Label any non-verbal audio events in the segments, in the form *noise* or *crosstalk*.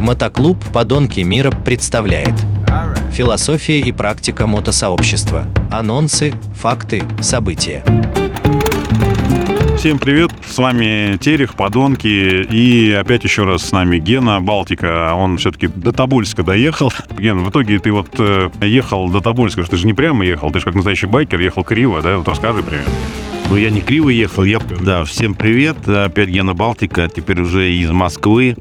Мотоклуб «Подонки мира» представляет Философия и практика мотосообщества. Анонсы, факты, события. Всем привет, с вами Терех, Подонки, и опять еще раз с нами Гена, Балтика, он все-таки до Тобольска доехал. *laughs* Ген, в итоге ты вот э, ехал до Тобольска, ты же не прямо ехал, ты же как настоящий байкер ехал криво, да? Вот расскажи примерно. Ну, я не криво ехал, я... Да, всем привет, опять Гена Балтика, теперь уже из Москвы.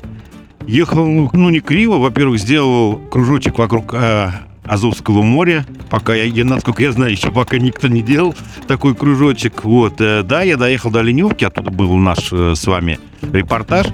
Ехал, ну, не криво. Во-первых, сделал кружочек вокруг э, Азовского моря. Пока я, я, насколько я знаю, еще пока никто не делал такой кружочек. Вот, э, да, я доехал до Леневки, оттуда был наш э, с вами репортаж.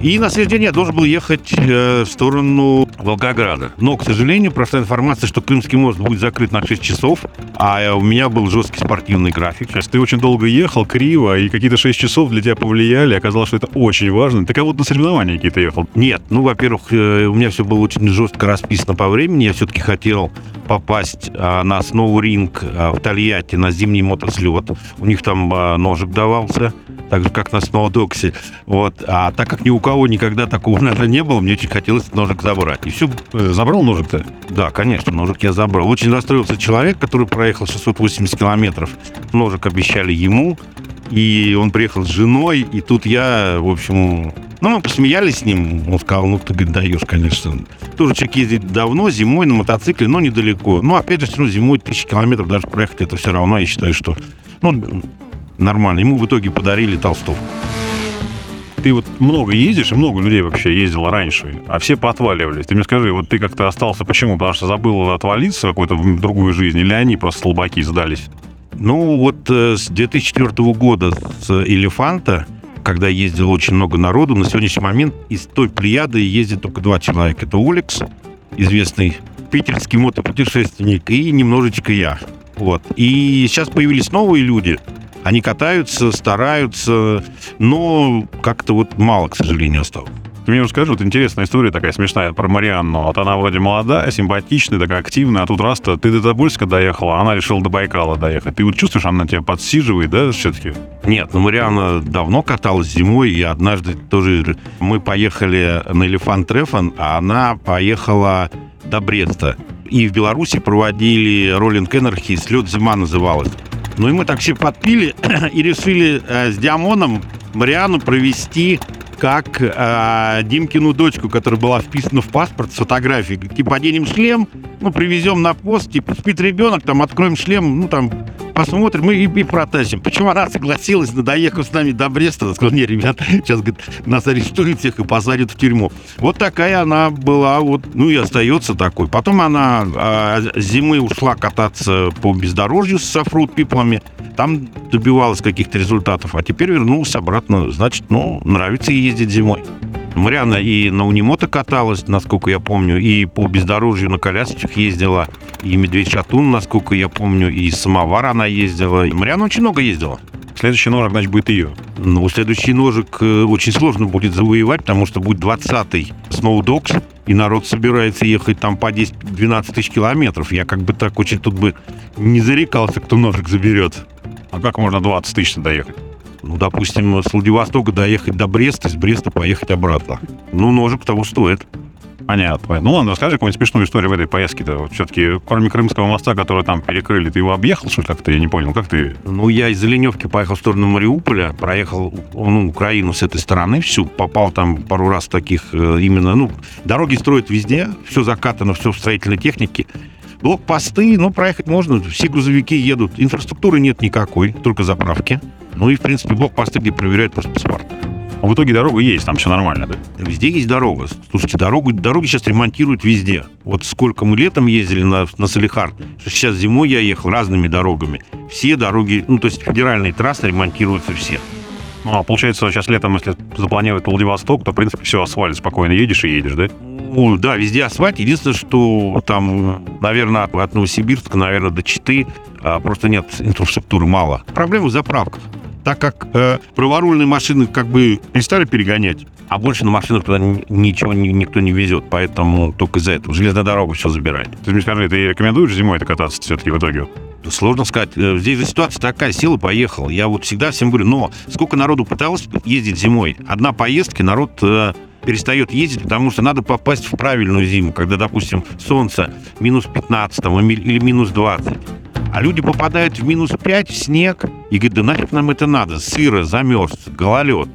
И на следующий день я должен был ехать э, в сторону Волгограда. Но, к сожалению, прошла информация, что Крымский мост будет закрыт на 6 часов, а у меня был жесткий спортивный график. Сейчас ты очень долго ехал, криво, и какие-то 6 часов для тебя повлияли. Оказалось, что это очень важно. Ты кого-то на соревнования какие-то ехал? Нет, ну, во-первых, э, у меня все было очень жестко расписано по времени. Я все-таки хотел попасть а, на сноу-ринг а, в Тольятти на зимний мотослет. У них там а, ножик давался, так же, как на сноудоксе. Вот. А так как ни у кого никогда такого, *laughs* наверное, не было, мне очень хотелось ножик забрать. И все. Э, забрал ножик-то? Да, конечно, ножик я забрал. Очень расстроился человек, который проехал 680 километров. Ножик обещали ему, и он приехал с женой, и тут я, в общем, ну, мы посмеялись с ним. Он сказал, ну, ты, говорит, даешь, конечно. Тоже человек ездит давно, зимой на мотоцикле, но недалеко. Ну, опять же, все равно зимой тысячи километров даже проехать, это все равно, я считаю, что, ну, нормально. Ему в итоге подарили толстовку. Ты вот много ездишь, и много людей вообще ездило раньше, а все поотваливались. Ты мне скажи, вот ты как-то остался почему? Потому что забыл отвалиться в какую-то другую жизнь, или они просто слабаки сдались? Ну, вот э, с 2004 года с «Элефанта» когда ездило очень много народу, на сегодняшний момент из той плеяды ездит только два человека. Это Олекс, известный питерский мотопутешественник, и немножечко я. Вот. И сейчас появились новые люди. Они катаются, стараются, но как-то вот мало, к сожалению, осталось. Ты мне расскажи, вот интересная история такая смешная про Марианну. Вот она вроде молодая, симпатичная, такая активная, а тут раз-то ты до Тобольска доехала, а она решила до Байкала доехать. Ты вот чувствуешь, она тебя подсиживает, да, все-таки? Нет, ну Марианна давно каталась зимой, и однажды тоже мы поехали на Элефант Трефан, а она поехала до Бреста. И в Беларуси проводили Роллинг Энерхи, слет зима называлась. Ну и мы так все подпили *clears throat* и решили э, с Диамоном Мариану провести как э, Димкину дочку, которая была вписана в паспорт с фотографией. Типа оденем шлем, ну, привезем на пост, типа спит ребенок, там откроем шлем, ну, там посмотрим и, и протащим. Почему она согласилась, доехав с нами до Бреста, она сказала, не, ребят, сейчас, говорит, нас арестуют всех и посадят в тюрьму. Вот такая она была, вот, ну и остается такой. Потом она а, зимой ушла кататься по бездорожью с оффроуд пиплами, там добивалась каких-то результатов, а теперь вернулась обратно, значит, ну, нравится ездить зимой. Мариана и на унимото каталась, насколько я помню, и по бездорожью на колясочках ездила, и медведь шатун, насколько я помню, и самовар она ездила. Мариана очень много ездила. Следующий ножик, значит, будет ее. Ну, следующий ножик э, очень сложно будет завоевать, потому что будет 20-й Сноудокс, и народ собирается ехать там по 10-12 тысяч километров. Я как бы так очень тут бы не зарекался, кто ножик заберет. А как можно 20 тысяч доехать? Ну, допустим, с Владивостока доехать до Бреста, из Бреста поехать обратно. Ну, ножик того стоит. Понятно. Ну ладно, расскажи какую-нибудь смешную историю в этой поездке-то. Вот все-таки, кроме Крымского моста, который там перекрыли, ты его объехал, что ли, как-то? Я не понял, как ты... Ну, я из Леневки поехал в сторону Мариуполя, проехал ну, Украину с этой стороны всю, попал там пару раз таких э, именно, ну, дороги строят везде, все закатано, все в строительной технике. Блокпосты, ну, проехать можно, все грузовики едут, инфраструктуры нет никакой, только заправки. Ну и, в принципе, блокпосты, где проверяют просто паспорт. А в итоге дорога есть, там все нормально, да? Везде есть дорога. Слушайте, дорогу, дороги сейчас ремонтируют везде. Вот сколько мы летом ездили на, на Салихард, сейчас зимой я ехал разными дорогами. Все дороги, ну, то есть федеральные трассы ремонтируются все. Ну, а получается, сейчас летом, если запланировать Владивосток, то, в принципе, все асфальт, спокойно едешь и едешь, да? Ну, да, везде асфальт. Единственное, что там, наверное, от Новосибирска, наверное, до Читы а, просто нет инфраструктуры мало. Проблема в заправках так как э, праворульные машины как бы перестали перегонять, а больше на машинах туда ничего никто не везет, поэтому только из-за этого. Железная дорога все забирает. Ты мне скажи, ты рекомендуешь зимой это кататься все-таки в итоге? Сложно сказать. Э, здесь же ситуация такая, сел и поехал. Я вот всегда всем говорю, но сколько народу пыталось ездить зимой, одна поездка, народ э, перестает ездить, потому что надо попасть в правильную зиму, когда, допустим, солнце минус 15 или минус 20. А люди попадают в минус 5, в снег, и говорят, да нафиг нам это надо, сыро, замерз, гололед.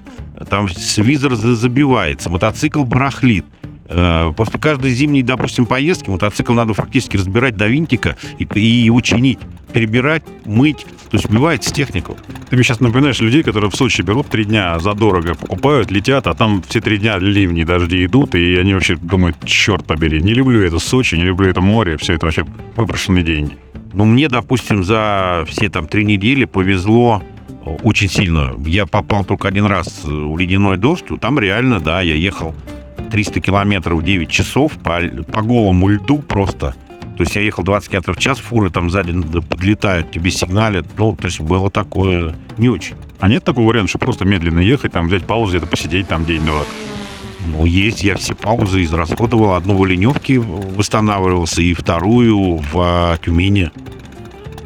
Там визор забивается, мотоцикл барахлит. Э, после каждой зимней, допустим, поездки мотоцикл надо фактически разбирать до винтика и, и его чинить, перебирать, мыть. То есть убивается технику. Ты мне сейчас напоминаешь людей, которые в Сочи берут три дня задорого, покупают, летят, а там все три дня ливни, дожди идут, и они вообще думают, черт побери, не люблю это Сочи, не люблю это море, все это вообще выброшенные деньги. Ну, мне, допустим, за все там три недели повезло очень сильно. Я попал только один раз в ледяной дождь, там реально, да, я ехал 300 километров 9 часов по, по голому льду просто. То есть я ехал 20 км в час, фуры там сзади подлетают, тебе сигналят. Ну, то есть было такое не очень. А нет такого варианта, что просто медленно ехать, там взять паузу, где-то посидеть там день-два? Ну, есть. Я все паузы израсходовал. Одну в Леневке восстанавливался, и вторую в а, Тюмени.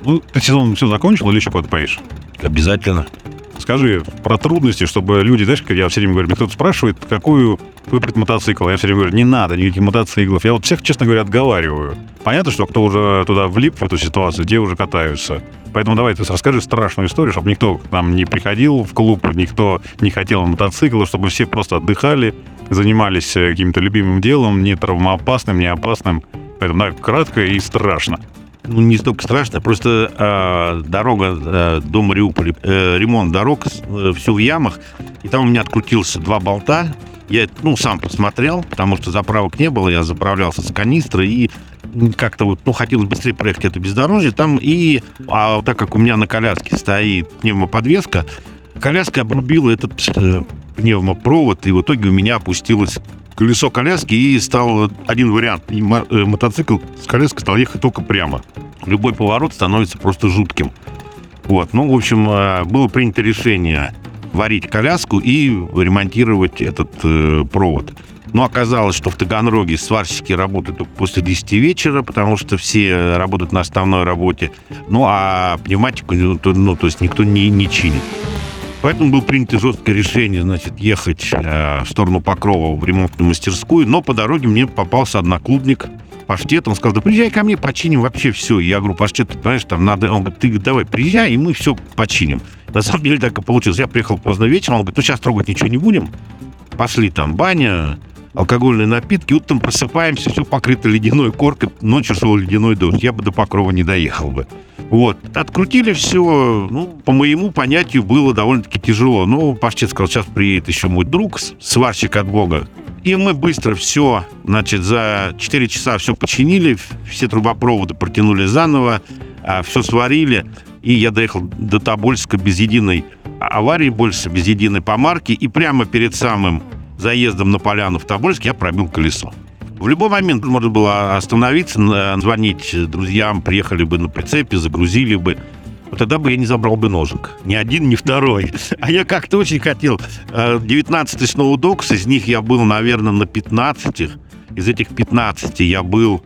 Ну, ты сезон все закончил или еще куда-то поедешь? Обязательно. Скажи про трудности, чтобы люди, знаешь, я все время говорю, кто-то спрашивает, какую выбрать мотоцикл. Я все время говорю, не надо никаких мотоциклов. Я вот всех, честно говоря, отговариваю. Понятно, что кто уже туда влип в эту ситуацию, те уже катаются. Поэтому давай ты расскажи страшную историю, чтобы никто там не приходил в клуб, никто не хотел мотоцикла, чтобы все просто отдыхали, занимались э, каким-то любимым делом, не травмоопасным, не опасным. Поэтому да, кратко и страшно ну, не столько страшно, просто э, дорога э, до Мариуполя, э, ремонт дорог, э, все в ямах, и там у меня открутился два болта, я, ну, сам посмотрел, потому что заправок не было, я заправлялся с канистры, и как-то вот, ну, хотелось быстрее проехать это бездорожье там, и, а так как у меня на коляске стоит пневмоподвеска, коляска обрубила этот э, пневмопровод, и в итоге у меня опустилось колесо коляски и стал один вариант. И э, мотоцикл с коляской стал ехать только прямо. Любой поворот становится просто жутким. Вот, ну, в общем, э, было принято решение варить коляску и ремонтировать этот э, провод. Но оказалось, что в Таганроге сварщики работают только после 10 вечера, потому что все работают на основной работе. Ну, а пневматику, ну, то, ну, есть никто не, не чинит. Поэтому было принято жесткое решение, значит, ехать э, в сторону Покрова в ремонтную мастерскую, но по дороге мне попался одноклубник, паштет, он сказал, да приезжай ко мне, починим вообще все. Я говорю, паштет, ты понимаешь, там надо, он говорит, ты давай приезжай, и мы все починим. На самом деле так и получилось. Я приехал поздно вечером, он говорит, ну сейчас трогать ничего не будем. Пошли там баня, алкогольные напитки, утром просыпаемся, все покрыто ледяной коркой, ночью шел ледяной дождь, я бы до Покрова не доехал бы. Вот. Открутили все, ну, по моему понятию, было довольно-таки тяжело. Но Паштет сказал, сейчас приедет еще мой друг, сварщик от Бога. И мы быстро все, значит, за 4 часа все починили, все трубопроводы протянули заново, а, все сварили. И я доехал до Тобольска без единой аварии больше, без единой помарки. И прямо перед самым заездом на поляну в Тобольск я пробил колесо. В любой момент можно было остановиться, звонить друзьям, приехали бы на прицепе, загрузили бы. Вот тогда бы я не забрал бы ножик. Ни один, ни второй. *laughs* А я как-то очень хотел. 19 сноудокс, из них я был, наверное, на 15. Из этих 15 я был,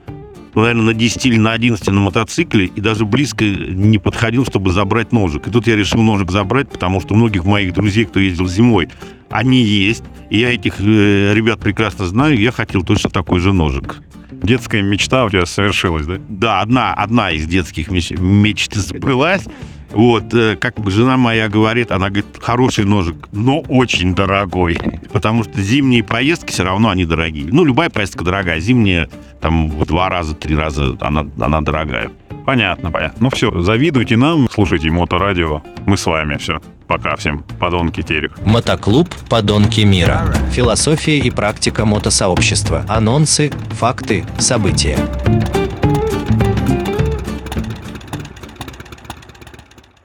наверное, на 10 или на 11 на мотоцикле и даже близко не подходил, чтобы забрать ножик. И тут я решил ножик забрать, потому что многих моих друзей, кто ездил зимой, они есть. И я этих э, ребят прекрасно знаю. Я хотел точно такой же ножик. Детская мечта у тебя совершилась, да? Да, одна, одна из детских меч, мечт сбылась. Вот, э, как жена моя говорит, она говорит, хороший ножик, но очень дорогой. Потому что зимние поездки все равно они дорогие. Ну, любая поездка дорогая. Зимняя, там, в два раза, три раза она, она дорогая. Понятно, понятно. Ну все, завидуйте нам, слушайте Моторадио. Мы с вами, все. Пока всем, подонки Терех. Мотоклуб «Подонки мира». Философия и практика мотосообщества. Анонсы, факты, события.